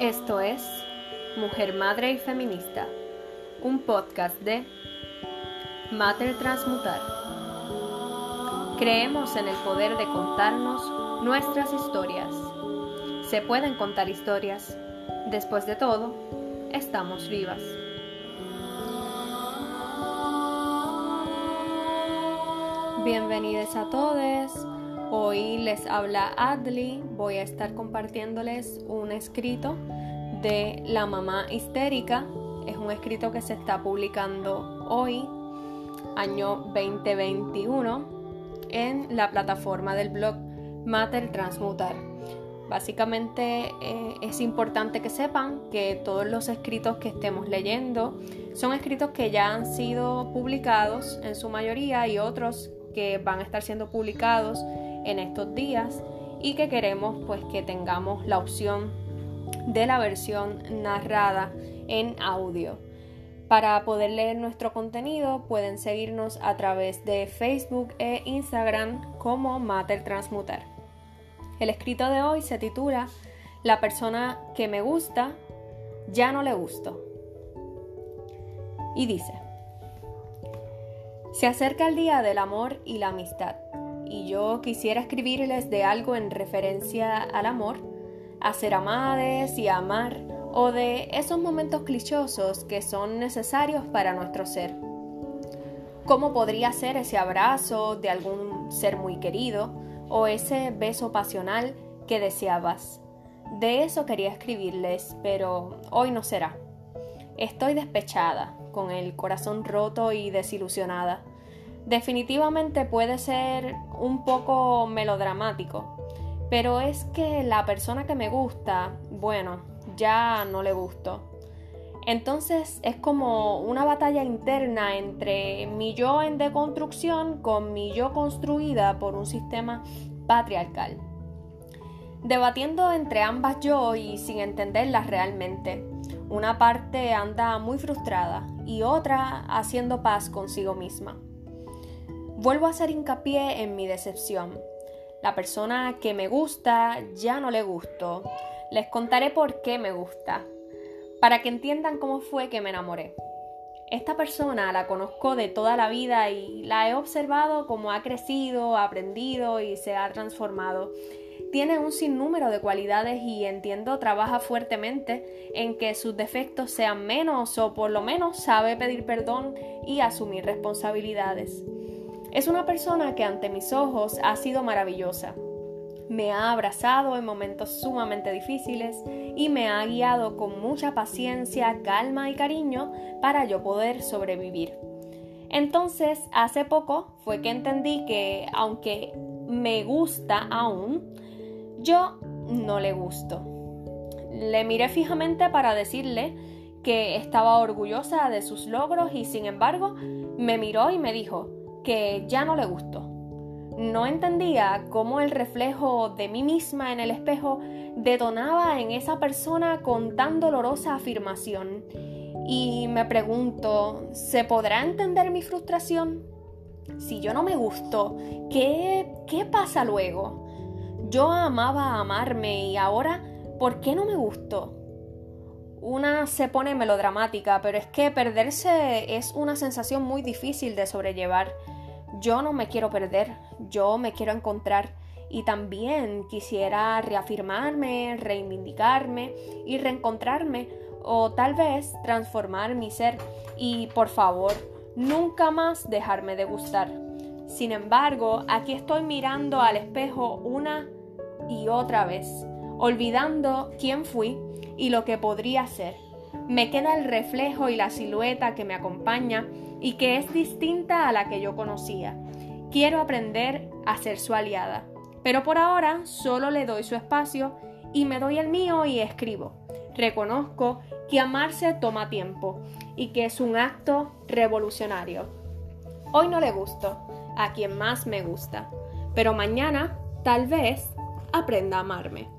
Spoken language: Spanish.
Esto es Mujer, Madre y Feminista, un podcast de Mater Transmutar. Creemos en el poder de contarnos nuestras historias. Se pueden contar historias. Después de todo, estamos vivas. Bienvenidos a todos. Hoy les habla Adli. Voy a estar compartiéndoles un escrito de La mamá histérica. Es un escrito que se está publicando hoy, año 2021, en la plataforma del blog Mater Transmutar. Básicamente eh, es importante que sepan que todos los escritos que estemos leyendo son escritos que ya han sido publicados en su mayoría y otros que van a estar siendo publicados en estos días y que queremos pues que tengamos la opción de la versión narrada en audio. Para poder leer nuestro contenido pueden seguirnos a través de Facebook e Instagram como Mater Transmutar. El escrito de hoy se titula La persona que me gusta ya no le gusto. Y dice, se acerca el día del amor y la amistad y yo quisiera escribirles de algo en referencia al amor, a ser amades y a amar, o de esos momentos clichosos que son necesarios para nuestro ser. ¿Cómo podría ser ese abrazo de algún ser muy querido o ese beso pasional que deseabas? De eso quería escribirles, pero hoy no será. Estoy despechada, con el corazón roto y desilusionada definitivamente puede ser un poco melodramático, pero es que la persona que me gusta, bueno, ya no le gusto. Entonces es como una batalla interna entre mi yo en deconstrucción con mi yo construida por un sistema patriarcal. Debatiendo entre ambas yo y sin entenderlas realmente. Una parte anda muy frustrada y otra haciendo paz consigo misma. Vuelvo a hacer hincapié en mi decepción. La persona que me gusta ya no le gustó. Les contaré por qué me gusta, para que entiendan cómo fue que me enamoré. Esta persona la conozco de toda la vida y la he observado cómo ha crecido, aprendido y se ha transformado. Tiene un sinnúmero de cualidades y entiendo trabaja fuertemente en que sus defectos sean menos o por lo menos sabe pedir perdón y asumir responsabilidades. Es una persona que ante mis ojos ha sido maravillosa. Me ha abrazado en momentos sumamente difíciles y me ha guiado con mucha paciencia, calma y cariño para yo poder sobrevivir. Entonces, hace poco fue que entendí que aunque me gusta aún, yo no le gusto. Le miré fijamente para decirle que estaba orgullosa de sus logros y sin embargo me miró y me dijo, que ya no le gustó. No entendía cómo el reflejo de mí misma en el espejo detonaba en esa persona con tan dolorosa afirmación. Y me pregunto, ¿se podrá entender mi frustración? Si yo no me gusto, ¿qué, qué pasa luego? Yo amaba amarme y ahora, ¿por qué no me gustó? Una se pone melodramática, pero es que perderse es una sensación muy difícil de sobrellevar. Yo no me quiero perder, yo me quiero encontrar y también quisiera reafirmarme, reivindicarme y reencontrarme o tal vez transformar mi ser y por favor, nunca más dejarme de gustar. Sin embargo, aquí estoy mirando al espejo una y otra vez, olvidando quién fui y lo que podría ser. Me queda el reflejo y la silueta que me acompaña y que es distinta a la que yo conocía. Quiero aprender a ser su aliada, pero por ahora solo le doy su espacio y me doy el mío y escribo. Reconozco que amarse toma tiempo y que es un acto revolucionario. Hoy no le gusto a quien más me gusta, pero mañana tal vez aprenda a amarme.